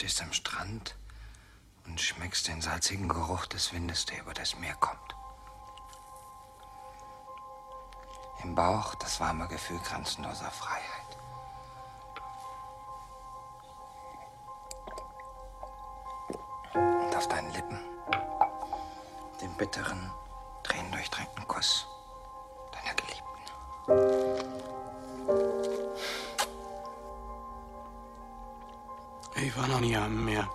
stehst am Strand und schmeckst den salzigen Geruch des Windes, der über das Meer kommt. Im Bauch das warme Gefühl grenzenloser Freiheit. Und auf deinen Lippen den bitteren, tränendurchtränkten Kuss deiner Geliebten. Ich war noch nie am Meer.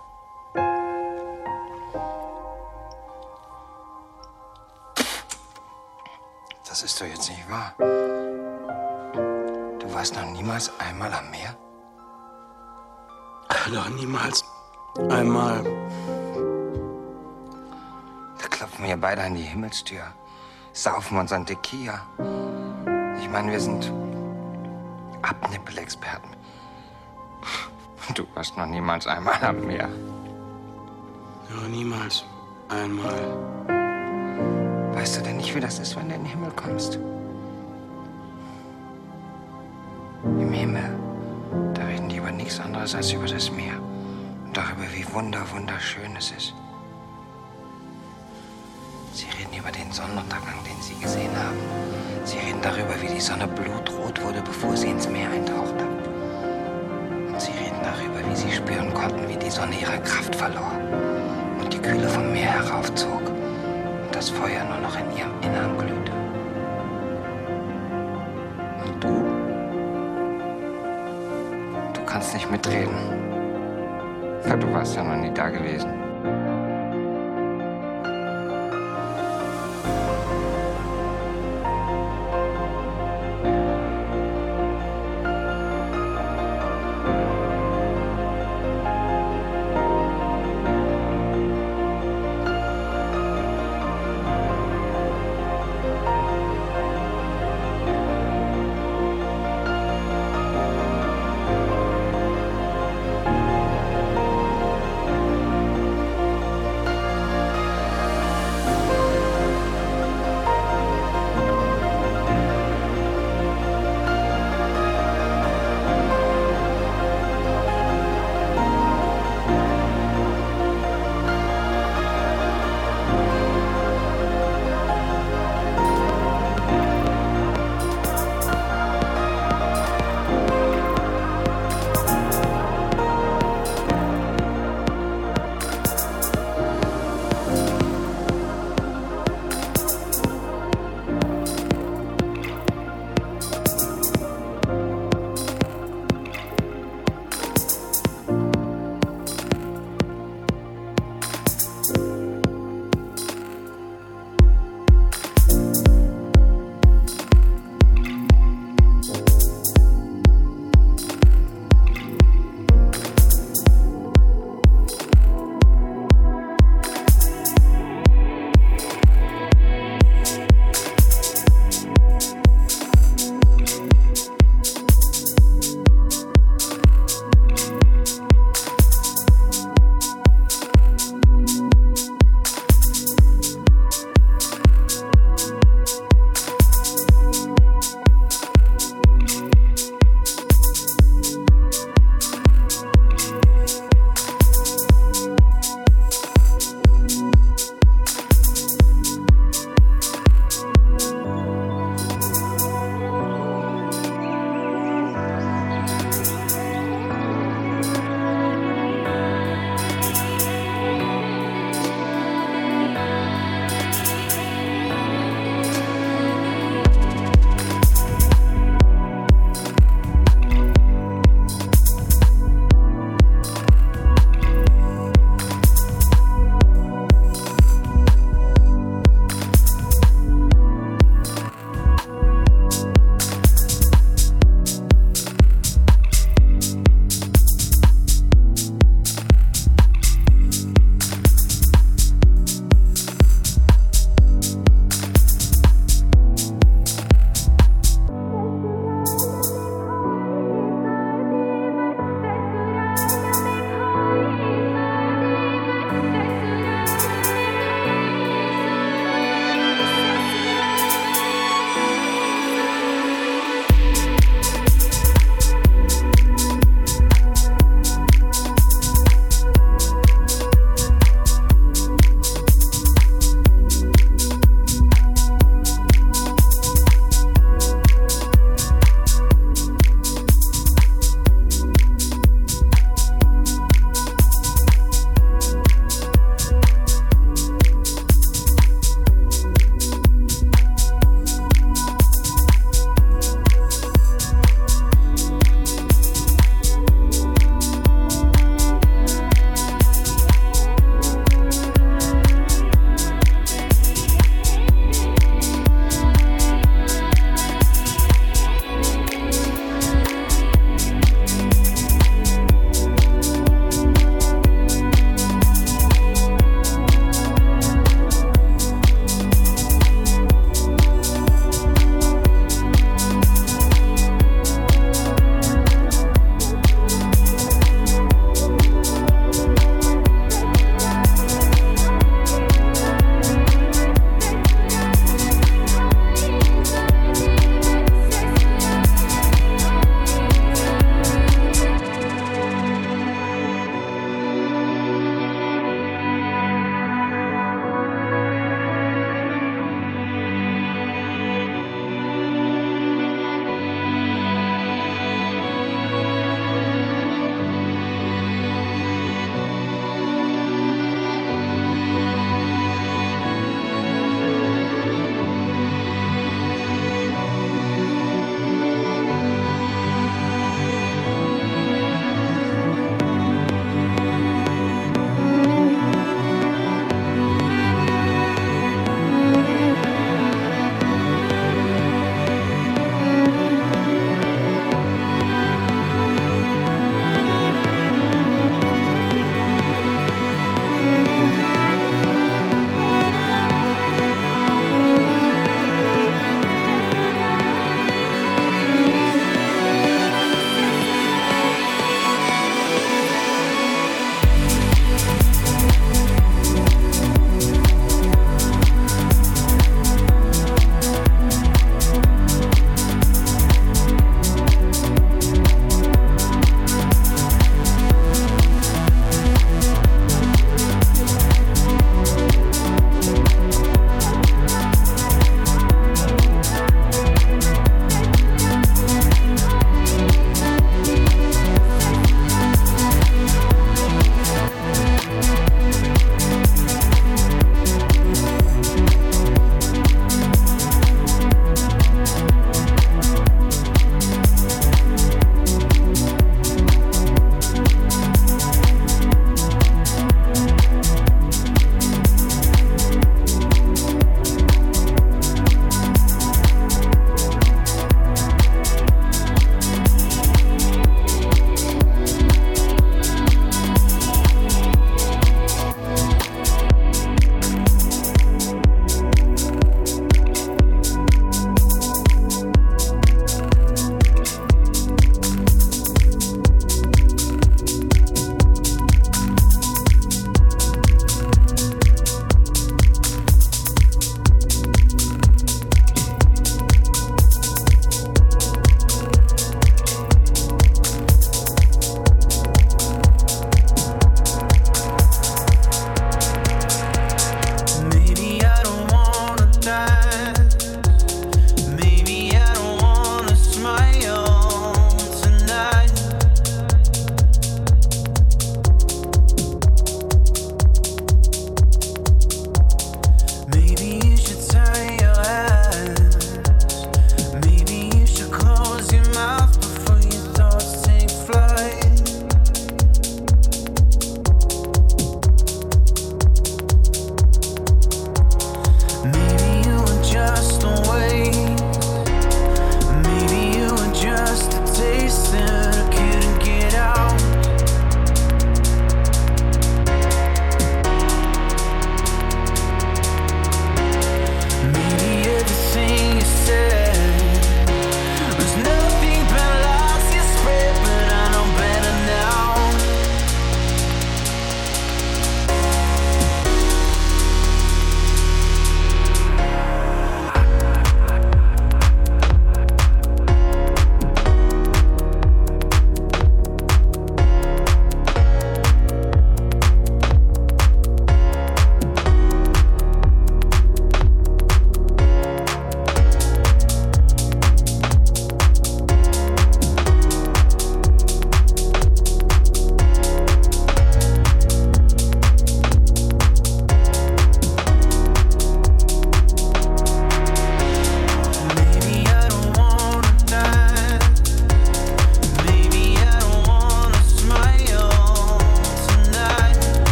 Das ist doch jetzt nicht wahr. Du warst noch niemals einmal am Meer? Doch niemals. Einmal. Da klopfen wir beide an die Himmelstür, saufen uns an Tequila. Ich meine, wir sind Abnippelexperten. Du warst noch niemals einmal am Meer. Doch niemals. Einmal. Weißt du denn nicht, wie das ist, wenn du in den Himmel kommst? Im Himmel, da reden die über nichts anderes als über das Meer. Und darüber, wie wunder, wunderschön es ist. Sie reden über den Sonnenuntergang, den sie gesehen haben. Sie reden darüber, wie die Sonne blutrot wurde, bevor sie ins Meer eintauchte. Wie sie spüren konnten, wie die Sonne ihre Kraft verlor und die Kühle vom Meer heraufzog und das Feuer nur noch in ihrem Innern glühte. Und du? Du kannst nicht mitreden. Du warst ja noch nie da gewesen.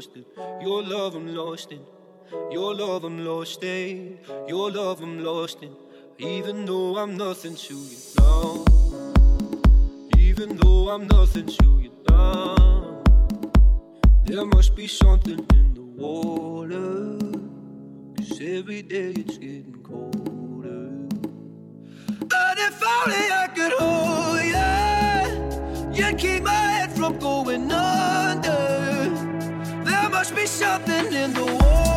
lost. Your love, I'm lost in. Your love, I'm lost in. Your love, I'm lost in. Even though I'm nothing to you now. Even though I'm nothing to you now. There must be something in the water. Cause every day it's getting colder. But if only I could hold you. You keep my head from going under must be something in the water.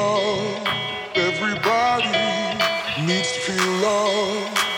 love. Everybody needs to feel love.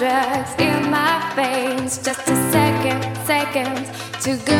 Drugs in my veins. Just a second. seconds to go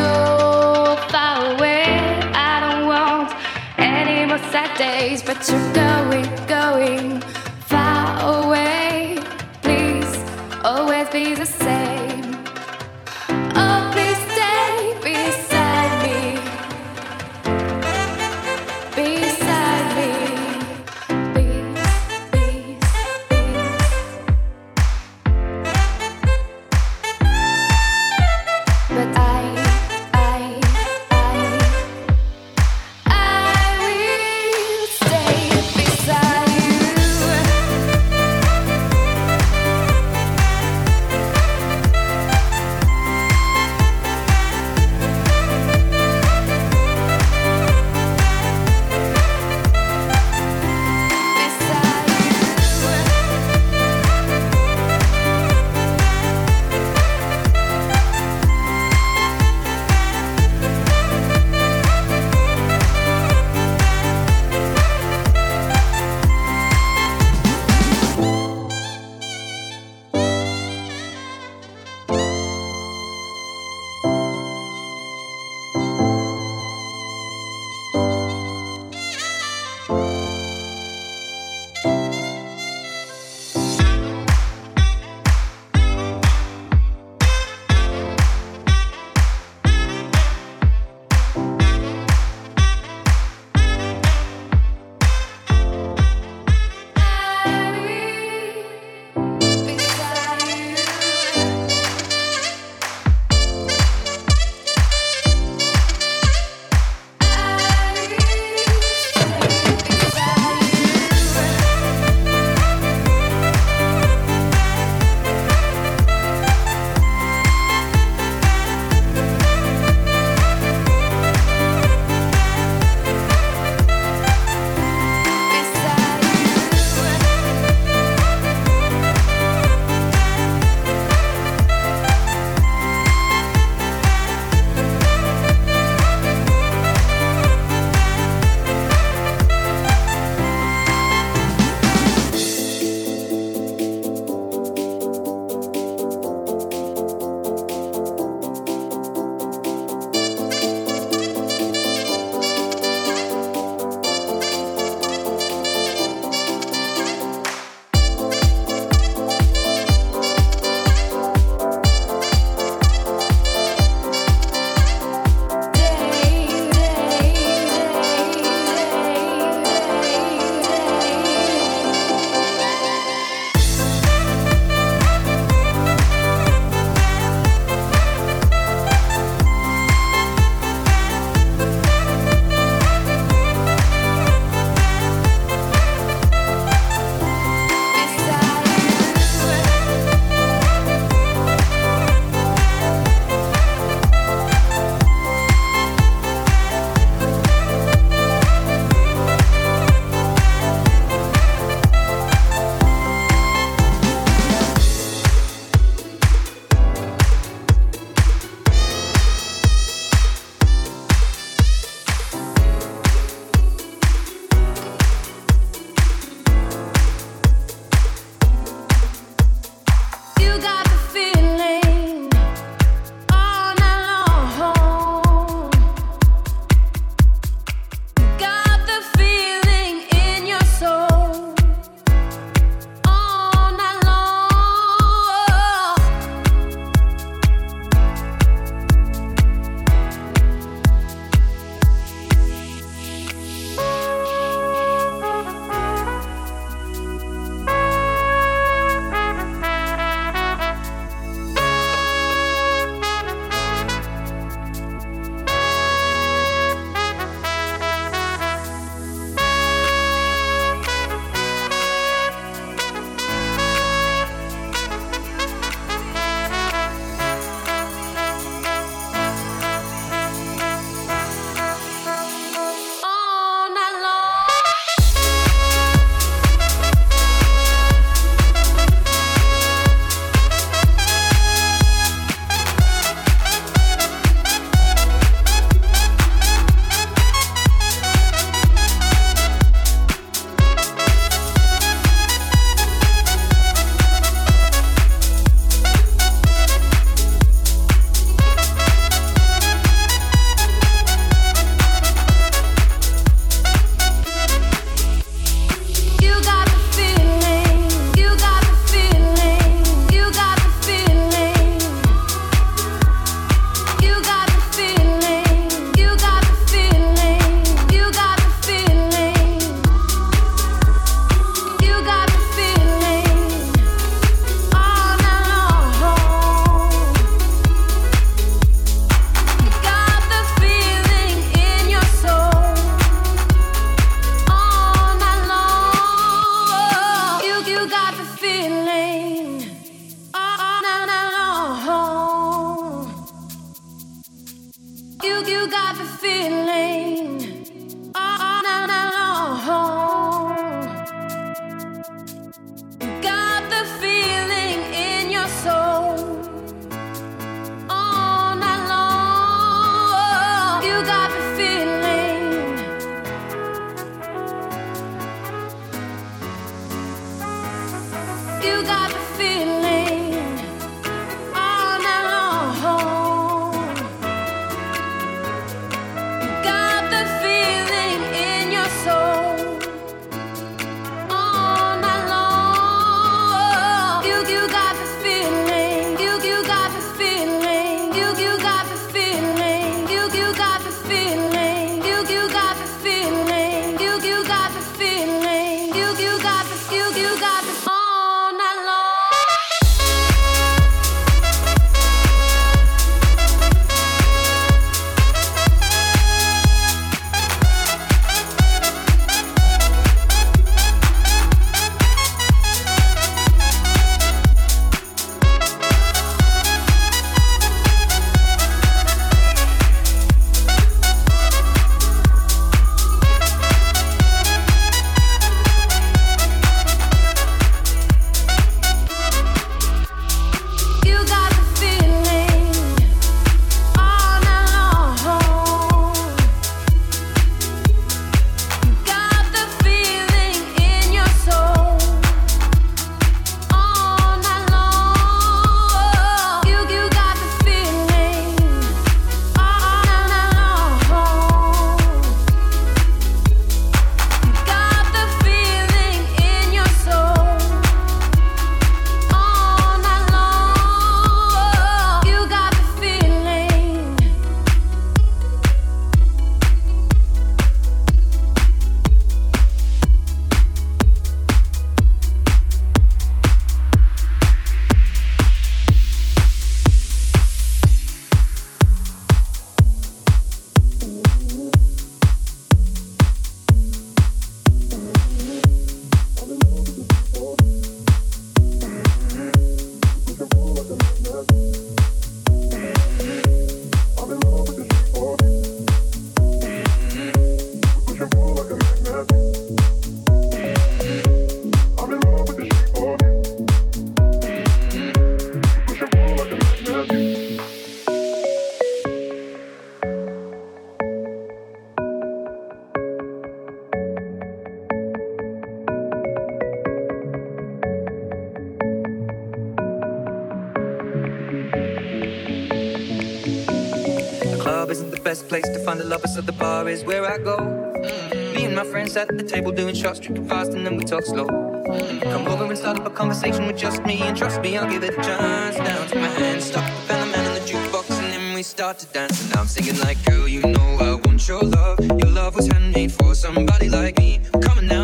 at the table doing shots, drinking fast, and then we talk slow. Come over and start up a conversation with just me, and trust me, I'll give it a chance. Down to my hands, stuck the fella man in the jukebox, and then we start to dance. And now I'm singing like, girl, you know I want your love. Your love was handmade for somebody like me. Come on now,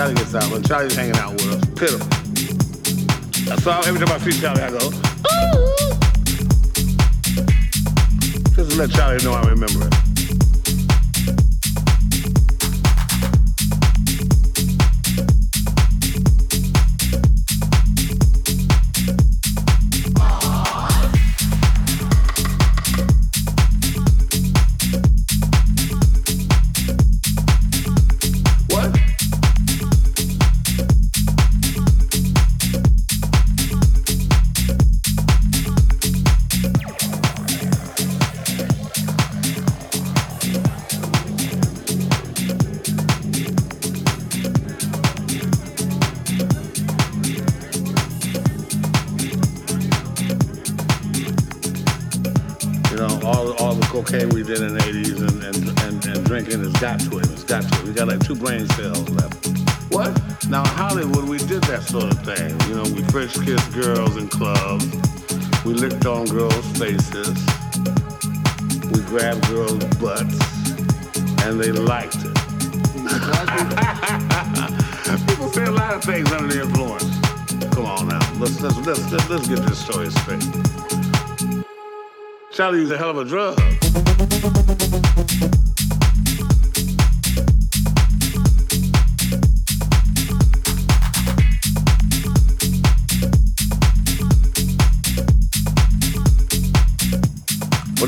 Charlie's hanging out with us. Pitiful. So every time I see Charlie, I go, ooh. Just to let Charlie know I remember it. Charlie was a hell of a drug.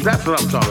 That's what I'm talking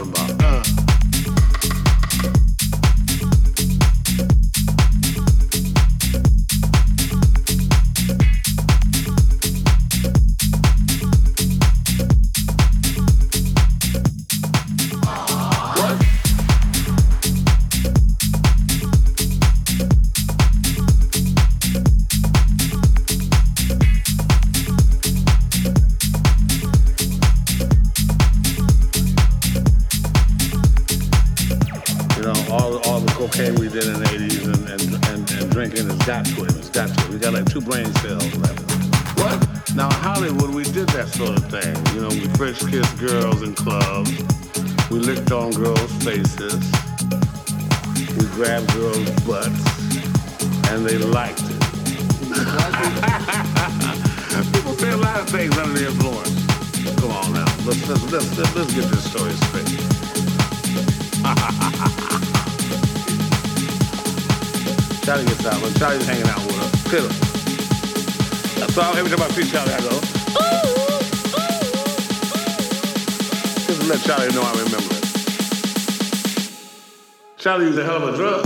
Charlie was a hell of a drug.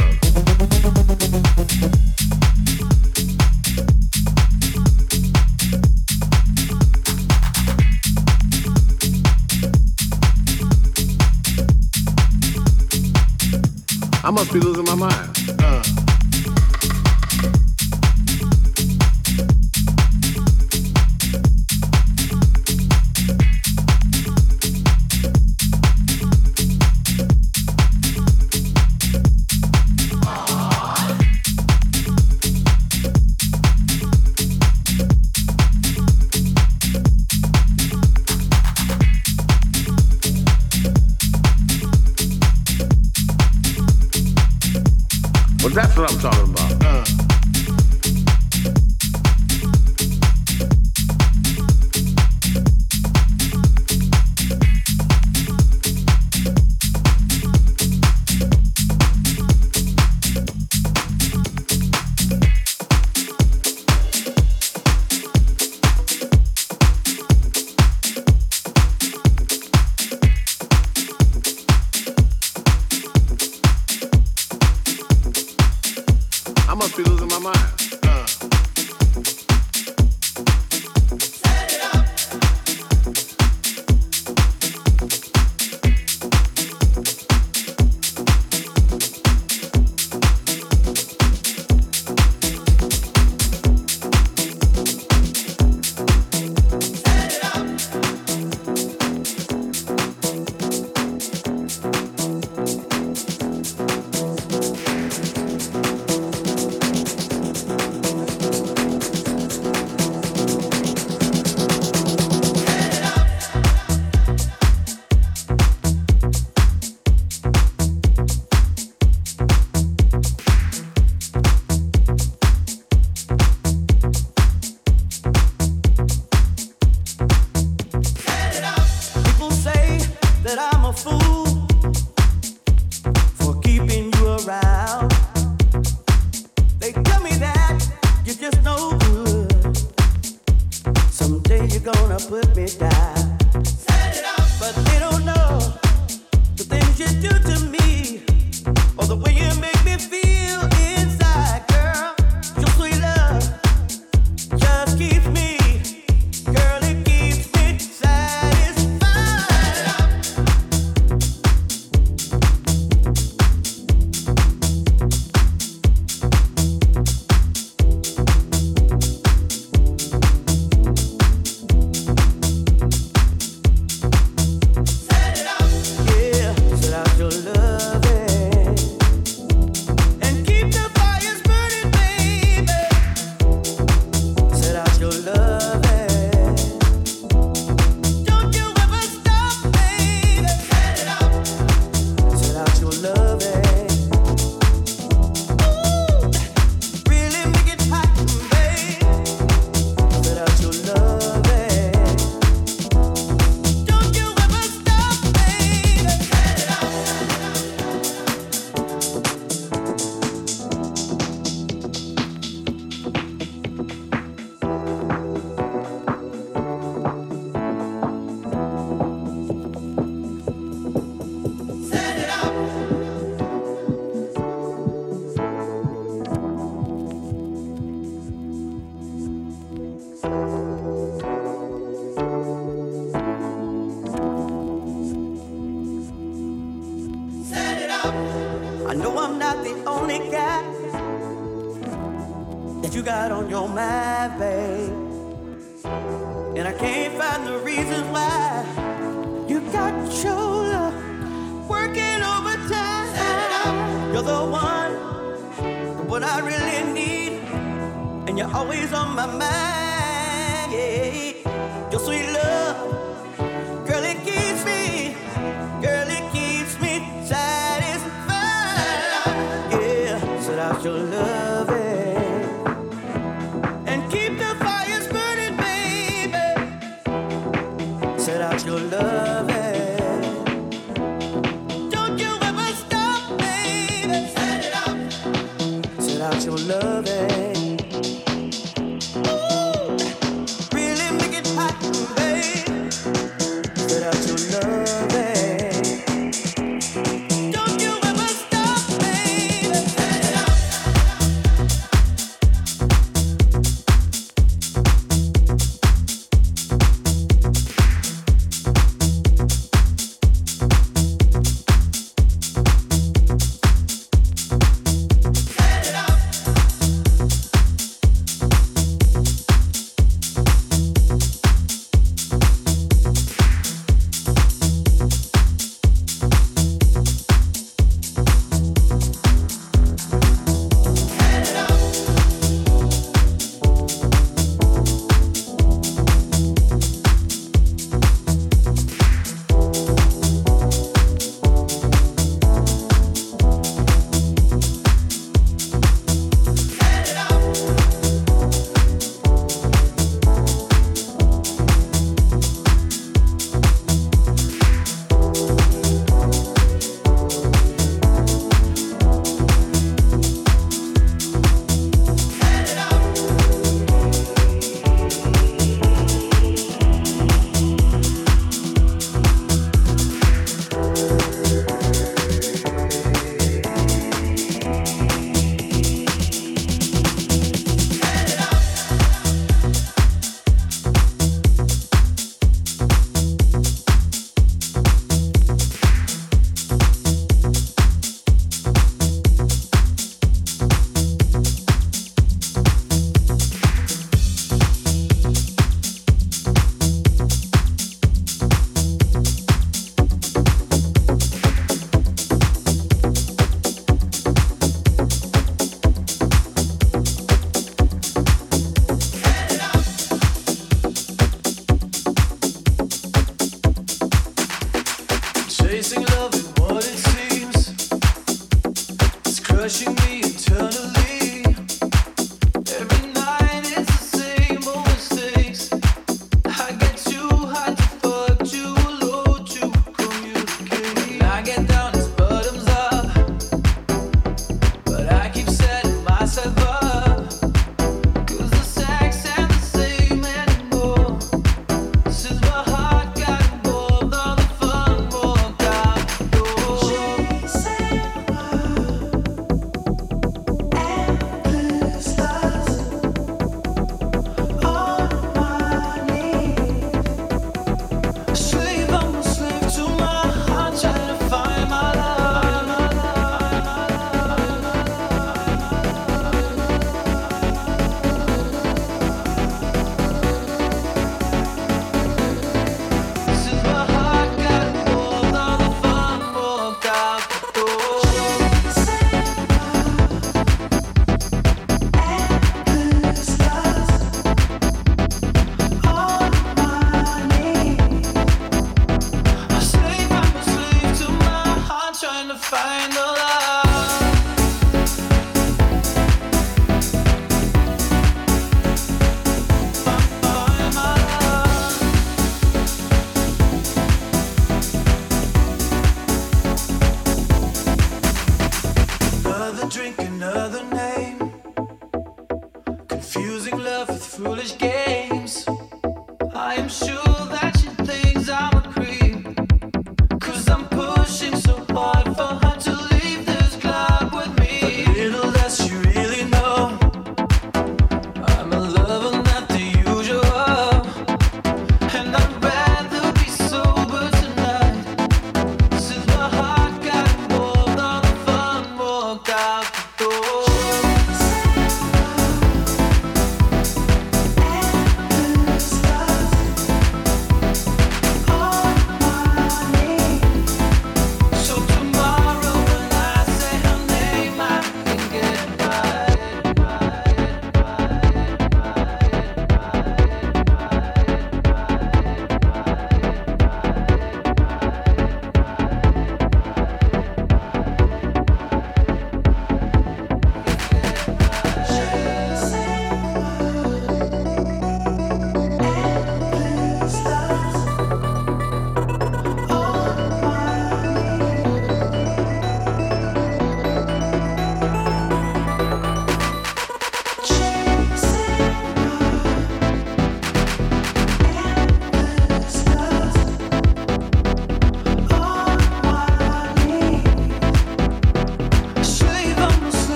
I must be losing my mind.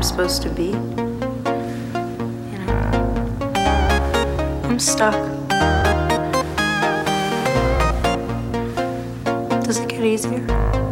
I'm supposed to be. You know, I'm stuck. Does it get easier?